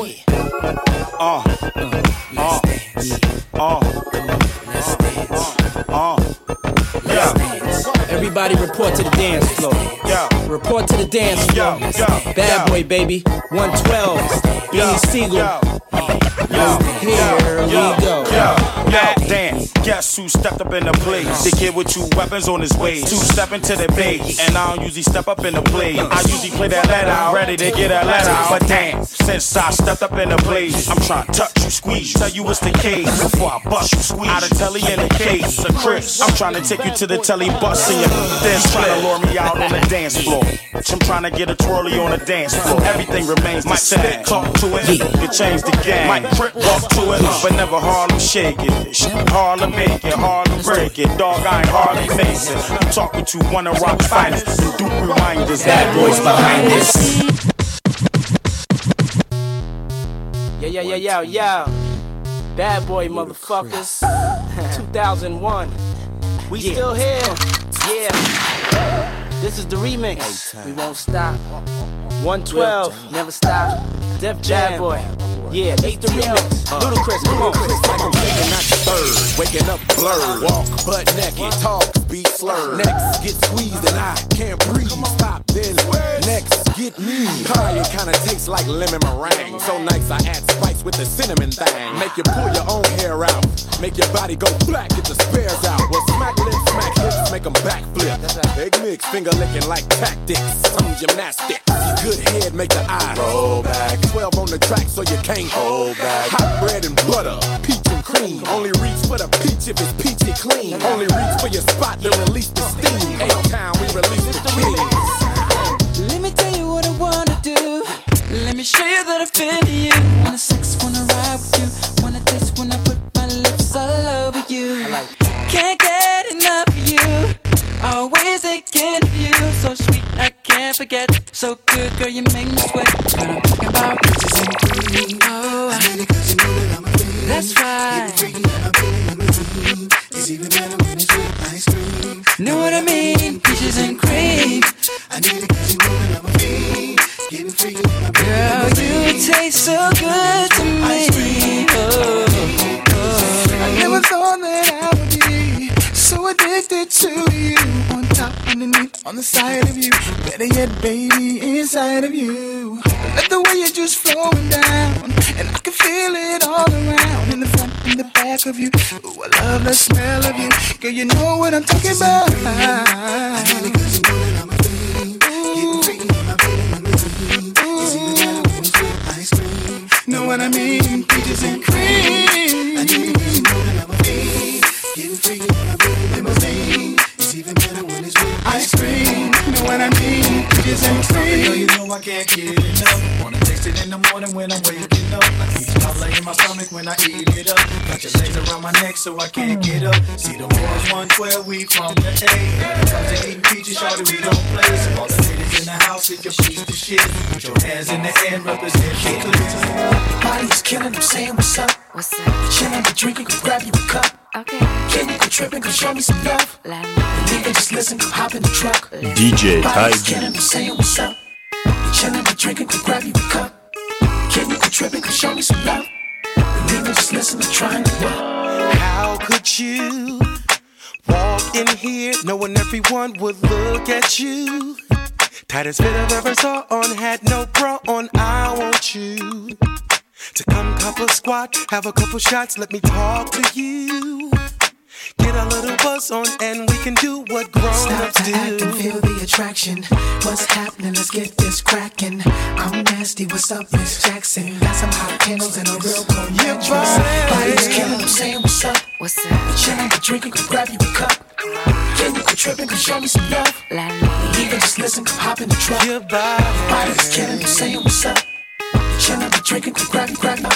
boy. Uh, uh, uh, Let's dance. uh, yeah, Everybody report to the dance floor. yeah, Report to the dance floor. yeah, yeah. Bad boy, baby. 112. Beanie Sigel. Yeah. Here we go. Yeah, yeah, damn. Guess who stepped up in the place? The kid with two weapons on his waist. Two step into the base. And I don't usually step up in the place. I usually play that let out. Ready to get that let out. But damn, since I stepped up in the place, I'm trying to touch you, squeeze. Tell you what's the case. Before I bust you, squeeze. Out of telly in the case. A Chris. I'm trying to take you to the telly bus in your dance. Trying to lure me out on the dance floor. I'm trying to get a twirly on the dance floor. Everything remains the same. Talk to it. You change the game. Might trip, walk to it, but never Harlem shake it. Harlem make it, Harlem break it. Dog, I ain't Harlem Mason. I'm talking to one of Roc's finest. And Duke reminders. Bad boys behind this. Yeah, yeah, yeah, yeah, yeah. Bad boy, motherfuckers. 2001. We still here. Yeah. This is the remix. We won't stop. 112. Never stop. Def Jam. Bad boy. Yeah, this the remix. Ludacris, come on. like I'm taking out the third. Waking up blurred. Walk butt naked. Talk beat slurred. Next get squeezed and I can't breathe. Stop then. Next get me. High, it kinda tastes like lemon meringue. So nice I add spice with the cinnamon thing. Make you pull your own hair out. Make your body go black. Get the spares out. Well, smack lips, smack hips, make them backflip. Big mix, finger licking like tactics. Some gymnastics. Good head, make the eye roll back. 12 on the track so you can't hold back. Hot bread and butter, peach cream. Only reach for the peach if it's peachy clean. Only reach for your spot to release the steam. A-Town, we release the. Let me tell you what I wanna do. Let me show you that I've been to you. Wanna sex, wanna ride with you. Wanna taste when I put my lips all over you. Can't get enough of you. Always of you. So sweet, I can't forget. So good, girl, you make me sweat. Know what I mean? Peaches and cream. I need to get you moving on my feet. Getting free in my Girl, you taste so good to me. Oh, oh, I never thought that I would be so addicted to you. Top, underneath, on the side of you. Better yet, baby, inside of you. Let the way you're just flowing down. And I can feel it all around. In the front, in the back of you. Ooh, I love the smell of you. Girl, you know what I'm talking about. Know what I mean? Peaches and cream. I can't get enough. Wanna taste it in the morning when I'm waking up. I keep holler in my stomach when I eat it up. Got your legs around my neck so I can't get up. See the boys 112, we from the A. When it comes to eating peaches, shorty, we don't play. So all the ladies in the house, if you piece the shit, put your hands in the air, represent the clear. Body's killing, I'm saying what's up. What's up? Chillin', be drinking, go grab you a cup. Okay. Can you go tripping, go show me some love. Let me Leave and just listen, go hop in the truck. DJ Body's Taiji. killing, I'm saying what's up. Be chillin', be drinking, go grab you a cup. Can you go tripping, go show me some love. And just listen, to trying to work. How could you walk in here knowing everyone would look at you? Tightest fit I've ever saw on, had no bra on. I want you to come couple squat, have a couple shots, let me talk to you. Get a little buzz on, and we can do what grown Stop ups to act and do. feel the attraction. What's happening? Let's get this cracking. I'm nasty. What's up, Miss Jackson? Got some hot candles and a real cold mattress. body. Body's killing. I'm saying what's up. What's Be up? chilling, be drinking, go grab you a cup. Can you go tripping? Go show me some love. Let me Even just listen, go hop in the truck. Your body. Body's killing. I'm saying what's up. Be chilling, be drinking, go grab you, grab you.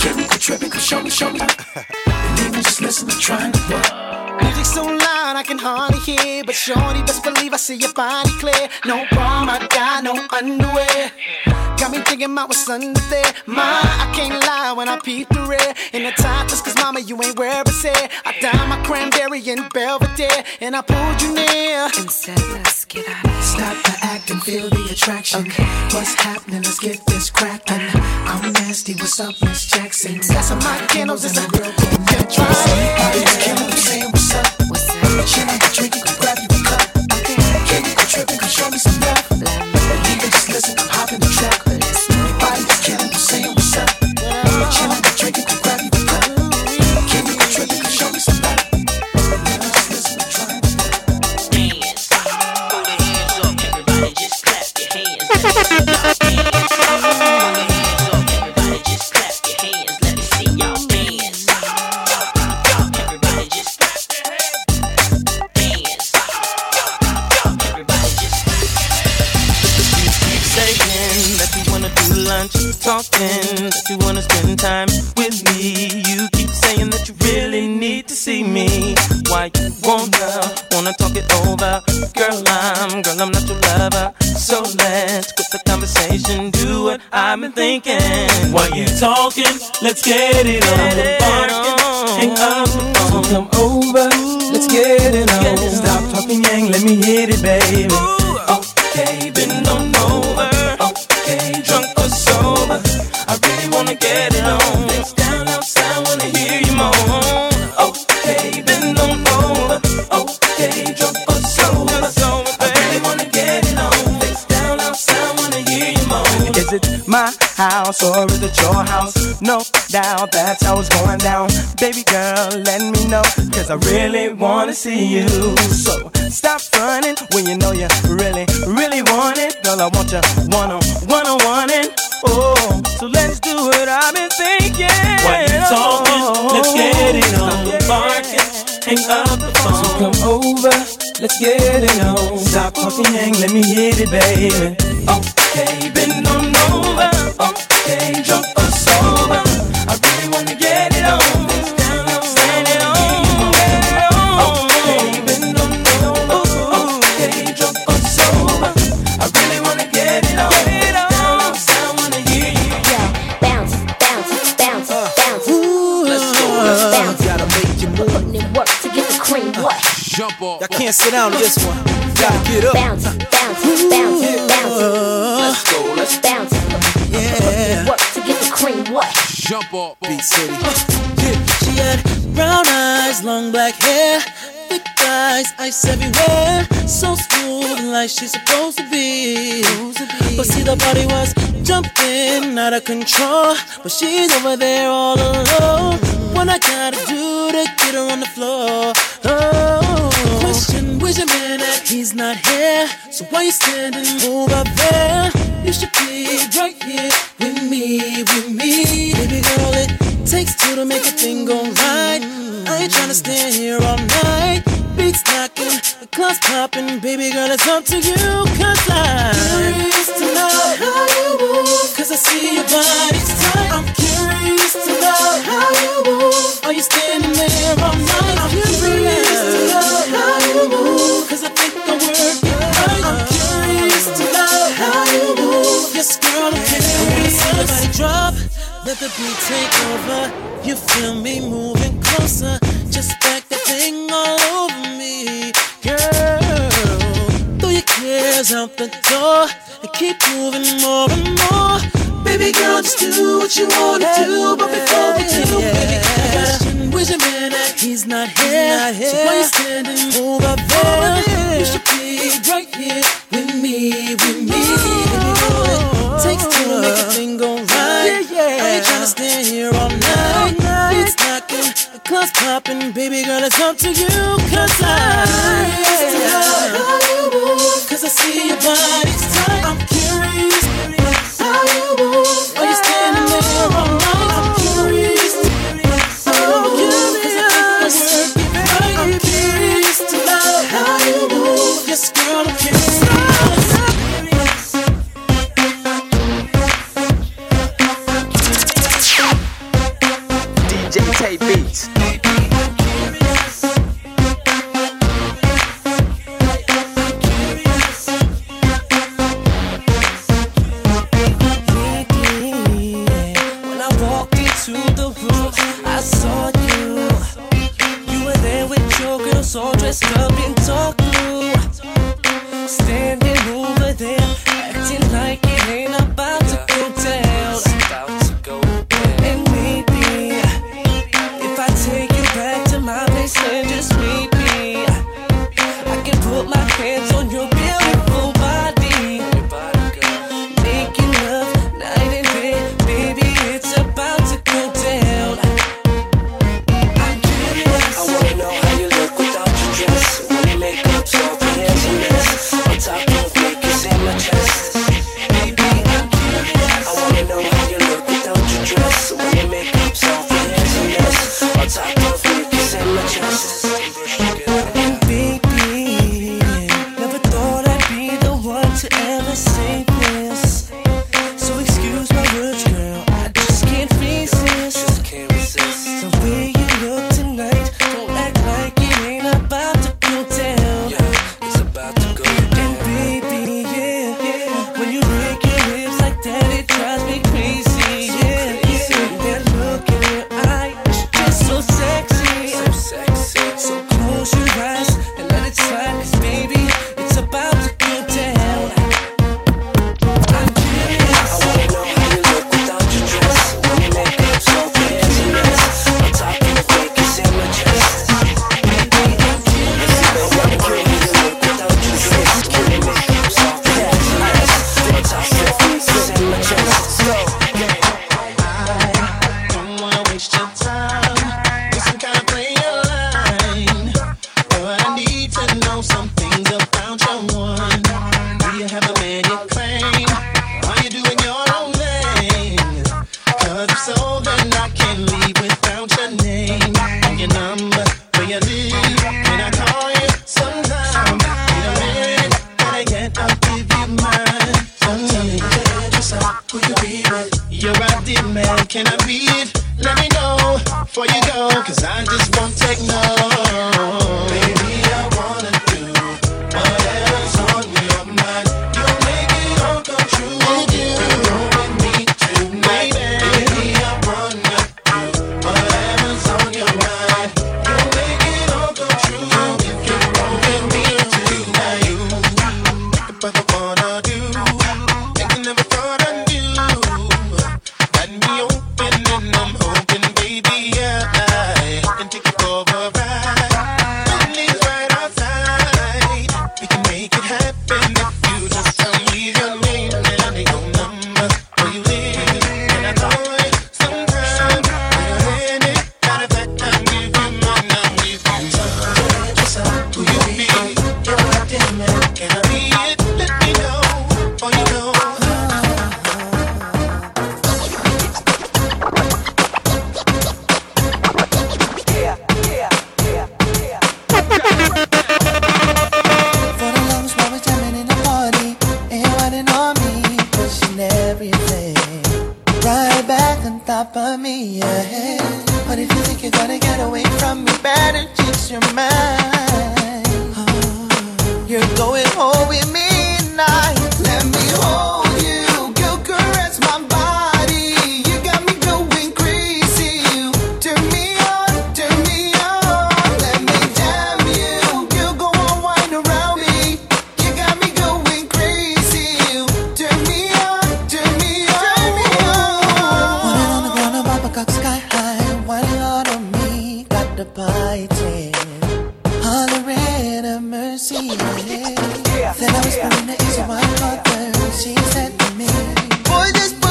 Can you go tripping? Go show me, show me. Just listen, to trying to work. Music so loud I can hardly hear, but shorty, best believe I see your body clear. No bra, my guy, no underwear. Got me thinking about what's under there. I lie when I peep the red. In the top, just cause mama, you ain't where I said. I dyed my cranberry in Belvedere, and I pulled you near. And said, let's get out of here. Stop the act and feel the attraction. What's happening? Let's get this cracking. I'm nasty. What's up, Miss Jackson? Got some hot candles, it's a real good good try. Killing, saying what's up. What's that? Chillin', drinking, grab you a cup. I Can you go tripping? Come show me some love. Even wanna lunch, talking that you wanna spend time with me. You keep saying that you really need to see me. Why you wanna wanna talk it over, girl? I'm girl, I'm not your lover. So let's quit the conversation, do what I've been thinking. While you talking, let's get it on. Barking, hang up the phone. Come over, let's get it on. Stop talking, yang, let me hit it, baby. Okay, house or is it your house? No doubt that's how it's going down. Baby girl, let me know, cause I really wanna see you. So stop running when you know you really, really want it. Girl, I want you one on one on one and oh, so let's do what I've been thinking. While you talking, let's get it on. Barking, hang up the phone. So come over, let's get it on. Stop talking, yang, let me hit it, baby. Okay, bend on over. Y'all can't sit down on this one. Gotta get up. Bounce, bounce, bounce, What? Jump off. Beat City. She had brown eyes, long black hair, thick thighs, ice everywhere. So smooth like she's supposed to be. But see, the body was jumping out of control. But she's over there all alone. What I gotta do to get her on the floor? Oh, question, where's your man at? He's not here. So why you standing over there? You should be right here with me, with takes two to make a thing go right. I ain't tryna stay here all night. Beats knocking, the club's popping. Baby girl, it's up to you. Cause I'm curious to know how you move. Cause I see your body's tight. I'm curious to know how you move. Are you standing there all night? Let the beat take over. You feel me moving closer. Just back that thing all over me, girl. Throw your cares out the door and keep moving more and more. Baby girl, just do what you wanna do. But before we do, baby, question, where's your man at? He's not here. So why you standing over there? You should the popping. Baby girl, it's up to you. Cause you move. Cause I see your body's tight. I'm curious how you move. Are you standing there Will you be it? You're a deep man, can I be it? Let me know before you go, cause I just won't take no. we me. Then I was born the ease on my heart when she said to me, Boy, just."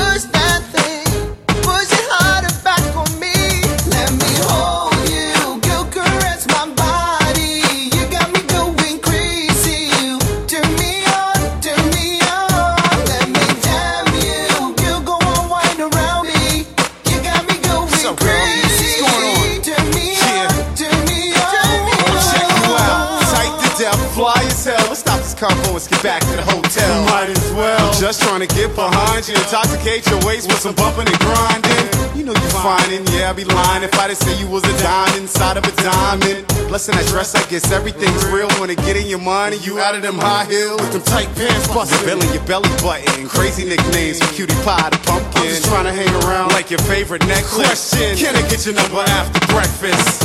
combo, let's get back to the hotel. Might as well. I'm just trying to get behind you, intoxicate your waist with some bumping and grinding. You know you're finding, yeah, I'd be lying if I didn't say you was a dime inside of a diamond. Less than that dress, I guess everything's real. Wanna get in your mind and you out of them high heels with them tight pants busting. Your belly, your belly button, crazy nicknames from cutie pie to pumpkin. I'm just trying to hang around like your favorite necklace. Question: Can I get your number after breakfast?